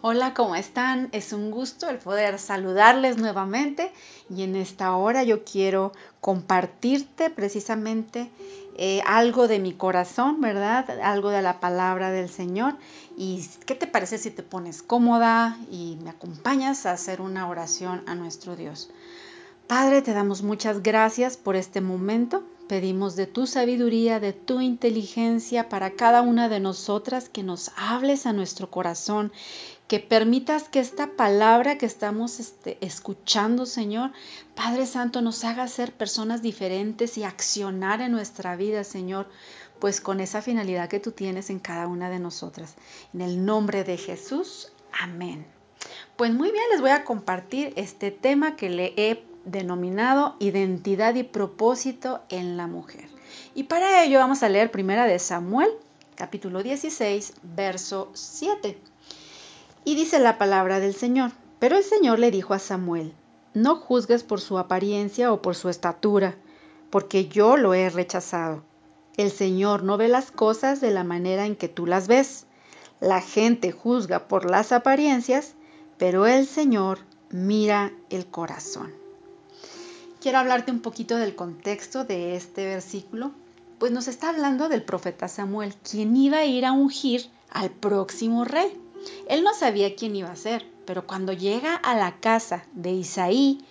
Hola, ¿cómo están? Es un gusto el poder saludarles nuevamente y en esta hora yo quiero compartirte precisamente eh, algo de mi corazón, ¿verdad? Algo de la palabra del Señor. ¿Y qué te parece si te pones cómoda y me acompañas a hacer una oración a nuestro Dios? Padre, te damos muchas gracias por este momento. Pedimos de tu sabiduría, de tu inteligencia para cada una de nosotras que nos hables a nuestro corazón, que permitas que esta palabra que estamos este, escuchando, Señor, Padre Santo, nos haga ser personas diferentes y accionar en nuestra vida, Señor, pues con esa finalidad que tú tienes en cada una de nosotras. En el nombre de Jesús, amén. Pues muy bien, les voy a compartir este tema que le he denominado identidad y propósito en la mujer. Y para ello vamos a leer primera de Samuel, capítulo 16, verso 7. Y dice la palabra del Señor. Pero el Señor le dijo a Samuel, no juzgues por su apariencia o por su estatura, porque yo lo he rechazado. El Señor no ve las cosas de la manera en que tú las ves. La gente juzga por las apariencias, pero el Señor mira el corazón. Quiero hablarte un poquito del contexto de este versículo, pues nos está hablando del profeta Samuel, quien iba a ir a ungir al próximo rey. Él no sabía quién iba a ser, pero cuando llega a la casa de Isaí,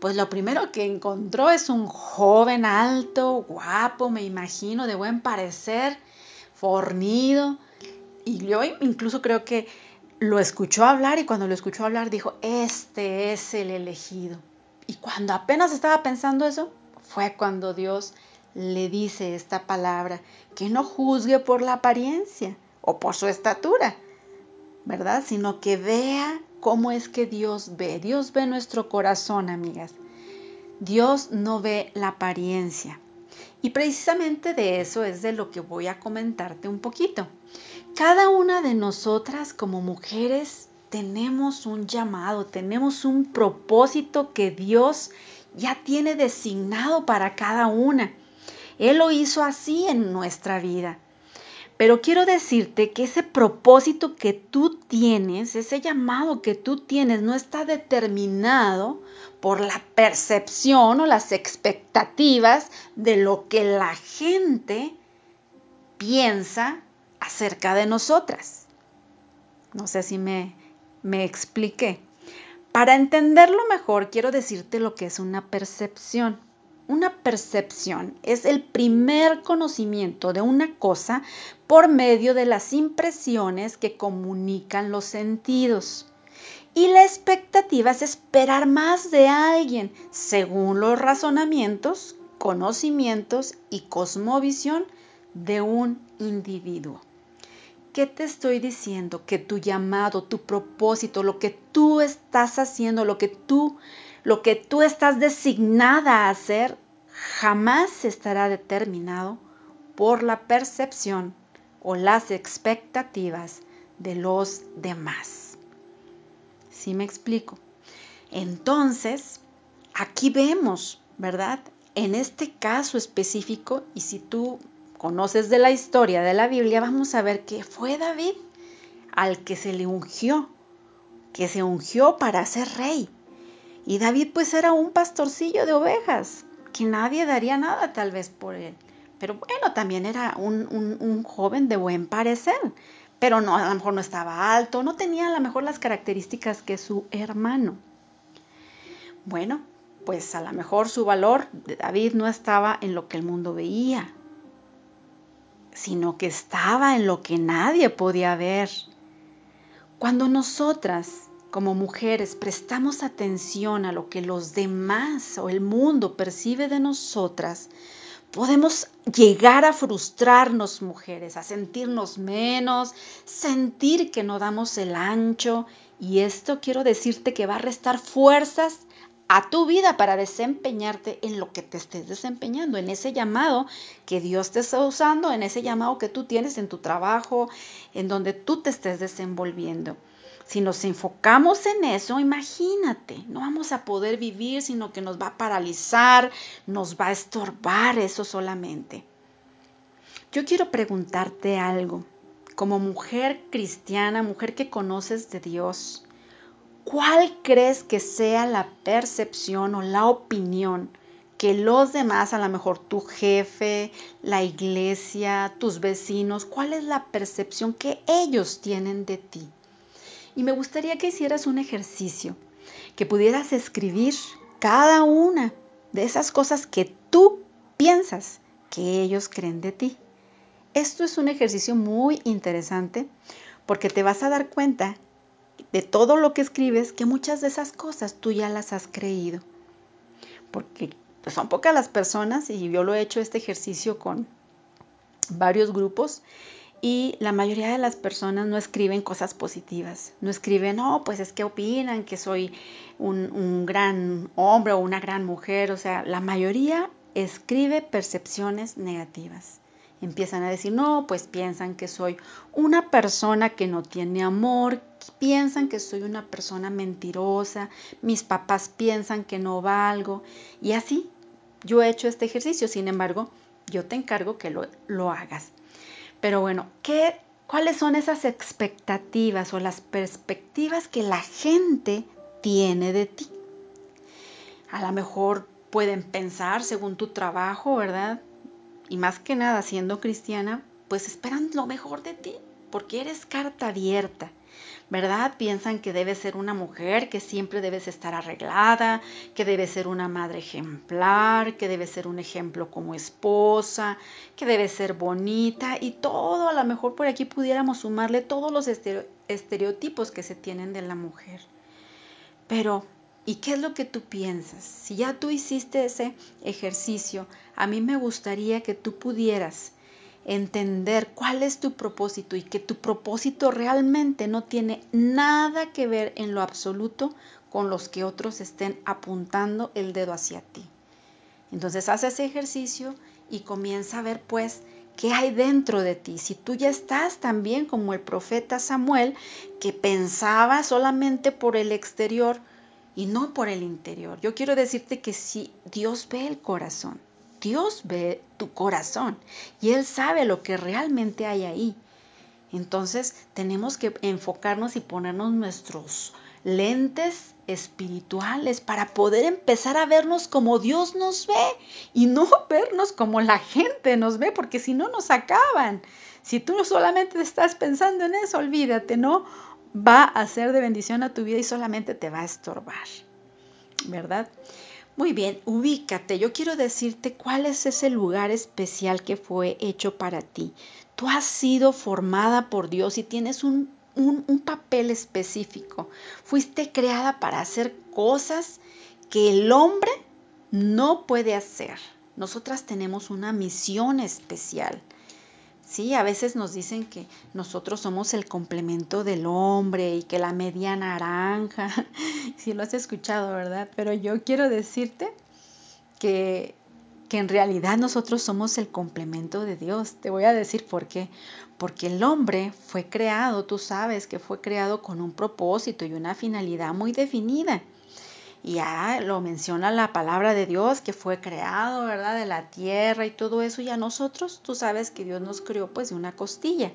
pues lo primero que encontró es un joven alto, guapo, me imagino, de buen parecer, fornido. Y yo incluso creo que lo escuchó hablar y cuando lo escuchó hablar dijo, este es el elegido. Y cuando apenas estaba pensando eso, fue cuando Dios le dice esta palabra, que no juzgue por la apariencia o por su estatura, ¿verdad? Sino que vea cómo es que Dios ve. Dios ve nuestro corazón, amigas. Dios no ve la apariencia. Y precisamente de eso es de lo que voy a comentarte un poquito. Cada una de nosotras como mujeres tenemos un llamado, tenemos un propósito que Dios ya tiene designado para cada una. Él lo hizo así en nuestra vida. Pero quiero decirte que ese propósito que tú tienes, ese llamado que tú tienes, no está determinado por la percepción o las expectativas de lo que la gente piensa acerca de nosotras. No sé si me, me expliqué. Para entenderlo mejor, quiero decirte lo que es una percepción. Una percepción es el primer conocimiento de una cosa por medio de las impresiones que comunican los sentidos. Y la expectativa es esperar más de alguien según los razonamientos, conocimientos y cosmovisión de un individuo. ¿Qué te estoy diciendo? Que tu llamado, tu propósito, lo que tú estás haciendo, lo que tú lo que tú estás designada a hacer jamás estará determinado por la percepción o las expectativas de los demás. ¿Sí me explico? Entonces, aquí vemos, ¿verdad? En este caso específico, y si tú conoces de la historia de la Biblia, vamos a ver que fue David al que se le ungió, que se ungió para ser rey. Y David pues era un pastorcillo de ovejas, que nadie daría nada tal vez por él. Pero bueno, también era un, joven de buen parecer, pero no, a lo mejor no estaba alto, no tenía a lo mejor las características que su hermano. Bueno, pues a lo mejor su valor de David no estaba en lo que el mundo veía, sino que estaba en lo que nadie podía ver. Cuando nosotras como mujeres prestamos atención a lo que los demás o el mundo percibe de nosotras, podemos llegar a frustrarnos, mujeres, a sentirnos menos, sentir que no damos el ancho. Y esto quiero decirte que va a restar fuerzas a tu vida para desempeñarte en lo que te estés desempeñando, en ese llamado que Dios te está usando, en ese llamado que tú tienes en tu trabajo, en donde tú te estés desenvolviendo. Si nos enfocamos en eso, imagínate, no vamos a poder vivir, sino que nos va a paralizar, nos va a estorbar eso solamente. Yo quiero preguntarte algo. como mujer cristiana, mujer que conoces de Dios, ¿cuál crees que sea la percepción o la opinión que los demás, a lo mejor tu jefe, la iglesia, tus vecinos, cuál es la percepción que ellos tienen de ti? Y me gustaría que hicieras un ejercicio, que pudieras escribir cada una de esas cosas que tú piensas que ellos creen de ti. Esto es un ejercicio muy interesante porque te vas a dar cuenta de todo lo que escribes que muchas de esas cosas tú ya las has creído. Porque pues, son pocas las personas y yo lo he hecho este ejercicio con varios grupos y la mayoría de las personas no escriben cosas positivas, no escriben, no, pues es que opinan que soy un, un gran hombre o una gran mujer, o sea, la mayoría escribe percepciones negativas empiezan a decir, no, pues piensan que soy una persona que no tiene amor, piensan que soy una persona mentirosa, mis papás piensan que no valgo. Y así yo he hecho este ejercicio, sin embargo, yo te encargo que lo, lo hagas. Pero bueno, ¿qué, ¿cuáles son esas expectativas o las perspectivas que la gente tiene de ti? A lo mejor pueden pensar según tu trabajo, ¿verdad? Y más que nada siendo cristiana, pues esperan lo mejor de ti, porque eres carta abierta, ¿verdad? Piensan que debes ser una mujer, que siempre debes estar arreglada, que debes ser una madre ejemplar, que debes ser un ejemplo como esposa, que debes ser bonita y todo, a lo mejor por aquí pudiéramos sumarle todos los estereotipos que se tienen de la mujer. Pero ¿Y qué es lo que tú piensas? Si ya tú hiciste ese ejercicio, a mí me gustaría que tú pudieras entender cuál es tu propósito y que tu propósito realmente no tiene nada que ver en lo absoluto con los que otros estén apuntando el dedo hacia ti. Entonces haz ese ejercicio y comienza a ver pues qué hay dentro de ti. Si tú ya estás también como el profeta Samuel, que pensaba solamente por el exterior, y no por el interior. Yo quiero decirte que si Dios ve el corazón, Dios ve tu corazón y Él sabe lo que realmente hay ahí. Entonces tenemos que enfocarnos y ponernos nuestros lentes espirituales para poder empezar a vernos como Dios nos ve y no vernos como la gente nos ve, porque si no nos acaban. Si tú solamente estás pensando en eso, olvídate, ¿no? Va a ser de bendición a tu vida y solamente te va a estorbar, ¿verdad? Muy bien, ubícate. Yo quiero decirte cuál es ese lugar especial que fue hecho para ti. Tú has sido formada por Dios y tienes un, un, papel específico. Fuiste creada para hacer cosas que el hombre no puede hacer. Nosotras tenemos una misión especial. Sí, a veces nos dicen que nosotros somos el complemento del hombre y que la media naranja. Sí lo has escuchado, ¿verdad? Pero yo quiero decirte que, que en realidad nosotros somos el complemento de Dios. Te voy a decir por qué. Porque el hombre fue creado, tú sabes que fue creado con un propósito y una finalidad muy definida. Ya lo menciona la palabra de Dios que fue creado, ¿verdad? De la tierra y todo eso. Y a nosotros, tú sabes que Dios nos creó pues de una costilla.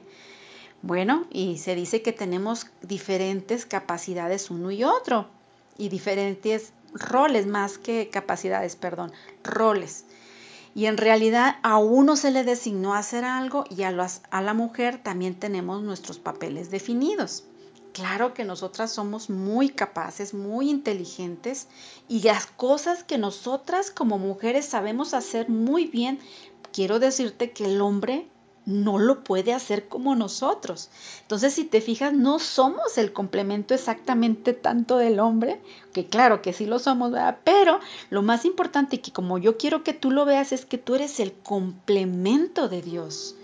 Bueno, y se dice que tenemos diferentes capacidades uno y otro. Y diferentes roles, más que capacidades, perdón, roles. Y en realidad a uno se le designó hacer algo y a, a la mujer también tenemos nuestros papeles definidos. Claro que nosotras somos muy capaces, muy inteligentes y las cosas que nosotras como mujeres sabemos hacer muy bien, quiero decirte que el hombre no lo puede hacer como nosotros. Entonces, si te fijas, no somos el complemento exactamente tanto del hombre, que claro que sí lo somos. Pero lo más importante que como yo quiero que tú lo veas es que tú eres el complemento de Dios.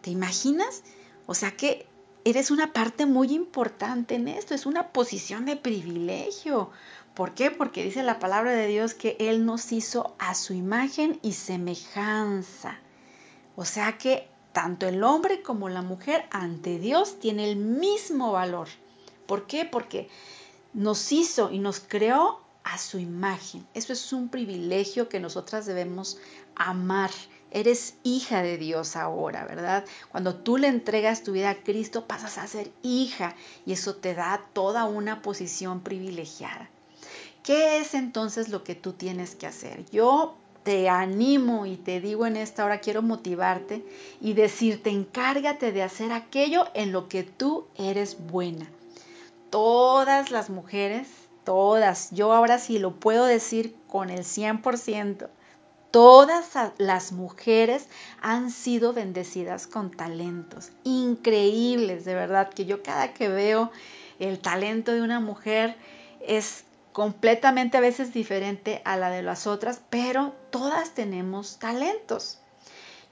¿Te imaginas? O sea que eres una parte muy importante en esto, es una posición de privilegio. ¿Por qué? Porque dice la palabra de Dios que Él nos hizo a su imagen y semejanza. O sea que tanto el hombre como la mujer ante Dios tiene el mismo valor. ¿Por qué? Porque nos hizo y nos creó a su imagen. Eso es un privilegio que nosotras debemos amar Eres hija de Dios ahora, ¿verdad? Cuando tú le entregas tu vida a Cristo, pasas a ser hija y eso te da toda una posición privilegiada. ¿Qué es entonces lo que tú tienes que hacer? Yo te animo y te digo en esta hora, quiero motivarte y decirte, encárgate de hacer aquello en lo que tú eres buena. Todas las mujeres, todas, yo ahora sí lo puedo decir con el 100%, todas las mujeres han sido bendecidas con talentos increíbles, de verdad, que yo cada que veo el talento de una mujer es completamente a veces diferente a la de las otras, pero todas tenemos talentos.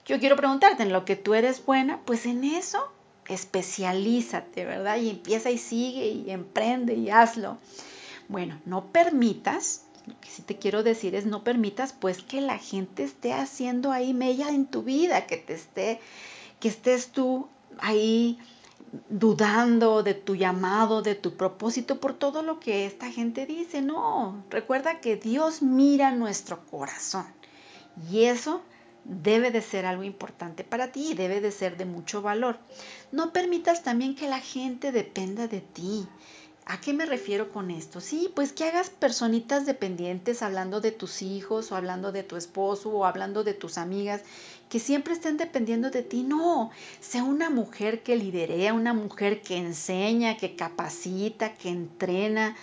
Yo quiero preguntarte, en lo que tú eres buena, pues en eso especialízate, ¿verdad? Y empieza y sigue y emprende y hazlo. Bueno, no permitas, lo que sí te quiero decir es no permitas pues que la gente esté haciendo ahí mella en tu vida, que te esté, que estés tú ahí dudando de tu llamado, de tu propósito por todo lo que esta gente dice. No, recuerda que Dios mira nuestro corazón y eso debe de ser algo importante para ti y debe de ser de mucho valor. No permitas también que la gente dependa de ti. ¿A qué me refiero con esto? Sí, pues que hagas personitas dependientes hablando de tus hijos o hablando de tu esposo o hablando de tus amigas que siempre estén dependiendo de ti. No, sea una mujer que liderea, una mujer que enseña, que capacita, que entrena.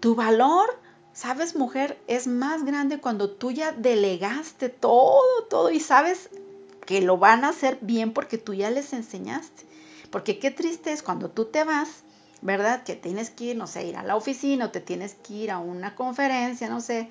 Tu valor, sabes, mujer, es más grande cuando tú ya delegaste todo, todo y sabes que lo van a hacer bien porque tú ya les enseñaste. Porque qué triste es cuando tú te vas ¿verdad? Que tienes que ir, no sé, ir a la oficina o te tienes que ir a una conferencia, no sé,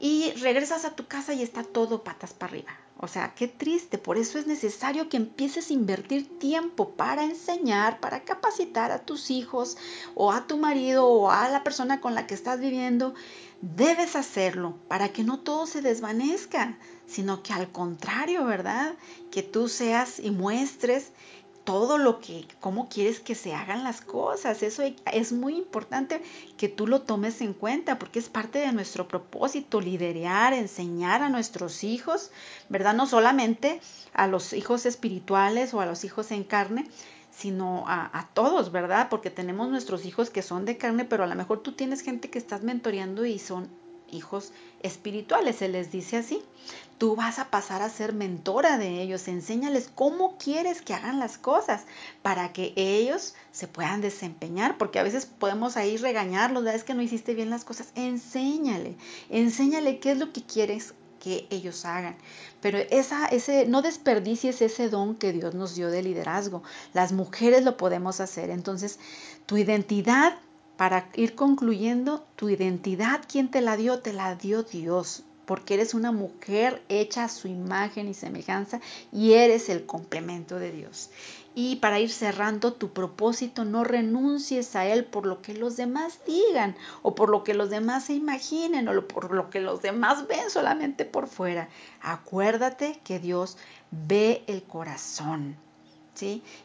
y regresas a tu casa y está todo patas para arriba. O sea, qué triste. Por eso es necesario que empieces a invertir tiempo para enseñar, para capacitar a tus hijos o a tu marido o a la persona con la que estás viviendo. Debes hacerlo para que no todo se desvanezca, sino que al contrario, ¿verdad? Que tú seas y muestres todo lo que, cómo quieres que se hagan las cosas. Eso es muy importante que tú lo tomes en cuenta porque es parte de nuestro propósito, liderar, enseñar a nuestros hijos, ¿verdad? No solamente a los hijos espirituales o a los hijos en carne, sino a, a, todos, ¿verdad? Porque tenemos nuestros hijos que son de carne, pero a lo mejor tú tienes gente que estás mentoreando y son hijos espirituales, se les dice así. Tú vas a pasar a ser mentora de ellos, enséñales cómo quieres que hagan las cosas para que ellos se puedan desempeñar, porque a veces podemos ahí regañarlos, es que no hiciste bien las cosas, enséñale, enséñale qué es lo que quieres que ellos hagan. Pero esa, ese, no desperdicies ese don que Dios nos dio de liderazgo. Las mujeres lo podemos hacer. Entonces, tu identidad para ir concluyendo, tu identidad, ¿quién te la dio? Te la dio Dios, porque eres una mujer hecha a su imagen y semejanza y eres el complemento de Dios. Y para ir cerrando tu propósito, no renuncies a él por lo que los demás digan o por lo que los demás se imaginen o por lo que los demás ven solamente por fuera. Acuérdate que Dios ve el corazón.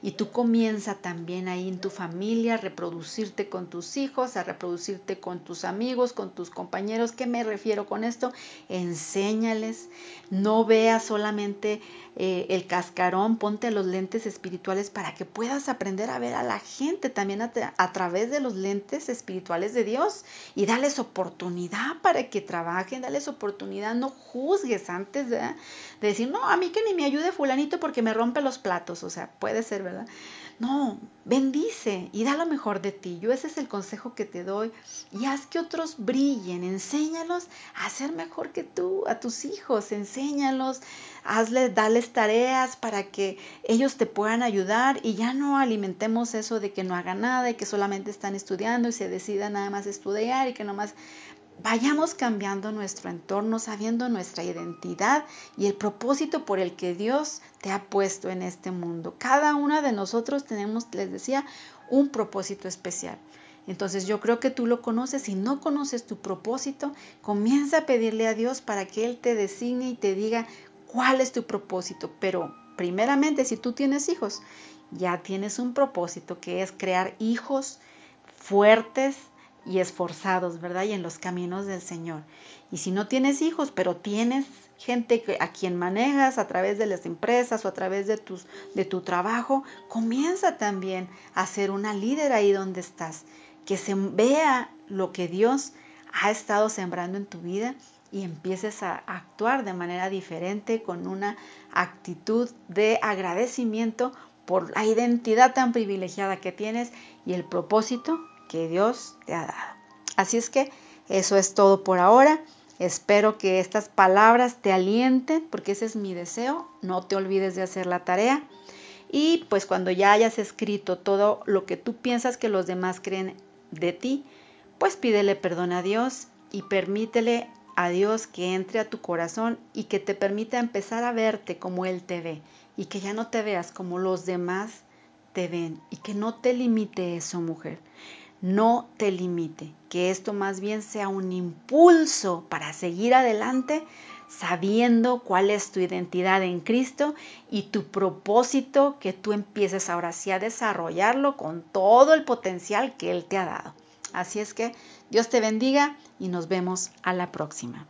Y tú comienza también ahí en tu familia a reproducirte con tus hijos, a reproducirte con tus amigos, con tus compañeros. ¿Qué me refiero con esto? Enséñales, no veas solamente eh, el cascarón, ponte los lentes espirituales para que puedas aprender a ver a la gente también a, través de los lentes espirituales de Dios. Y darles oportunidad para que trabajen, darles oportunidad, no juzgues antes de decir, no, a mí que ni me ayude fulanito porque me rompe los platos, o sea, puede ser, ¿verdad? No, bendice y da lo mejor de ti. Yo ese es el consejo que te doy. Y haz que otros brillen, enséñalos a ser mejor que tú, a tus hijos, enséñalos, hazles, dales tareas para que ellos te puedan ayudar y ya no alimentemos eso de que no hagan nada y que solamente están estudiando y se decidan nada más estudiar y que nomás vayamos cambiando nuestro entorno, sabiendo nuestra identidad y el propósito por el que Dios te ha puesto en este mundo. Cada una de nosotros tenemos, les decía, un propósito especial. Entonces yo creo que tú lo conoces. Si no conoces tu propósito, comienza a pedirle a Dios para que Él te designe y te diga cuál es tu propósito. Pero primeramente, si tú tienes hijos, ya tienes un propósito que es crear hijos fuertes, y esforzados, ¿verdad? Y en los caminos del Señor. Y si no tienes hijos, pero tienes gente a quien manejas a través de las empresas o a través de, tus, de tu trabajo, comienza también a ser una líder ahí donde estás, que se vea lo que Dios ha estado sembrando en tu vida y empieces a actuar de manera diferente con una actitud de agradecimiento por la identidad tan privilegiada que tienes y el propósito que Dios te ha dado. Así es que eso es todo por ahora. Espero que estas palabras te alienten, porque ese es mi deseo. No te olvides de hacer la tarea. Y pues cuando ya hayas escrito todo lo que tú piensas que los demás creen de ti, pues pídele perdón a Dios y permítele a Dios que entre a tu corazón y que te permita empezar a verte como Él te ve y que ya no te veas como los demás te ven y que no te limite eso, mujer no te limite, que esto más bien sea un impulso para seguir adelante sabiendo cuál es tu identidad en Cristo y tu propósito que tú empieces ahora sí a desarrollarlo con todo el potencial que Él te ha dado. Así es que Dios te bendiga y nos vemos a la próxima.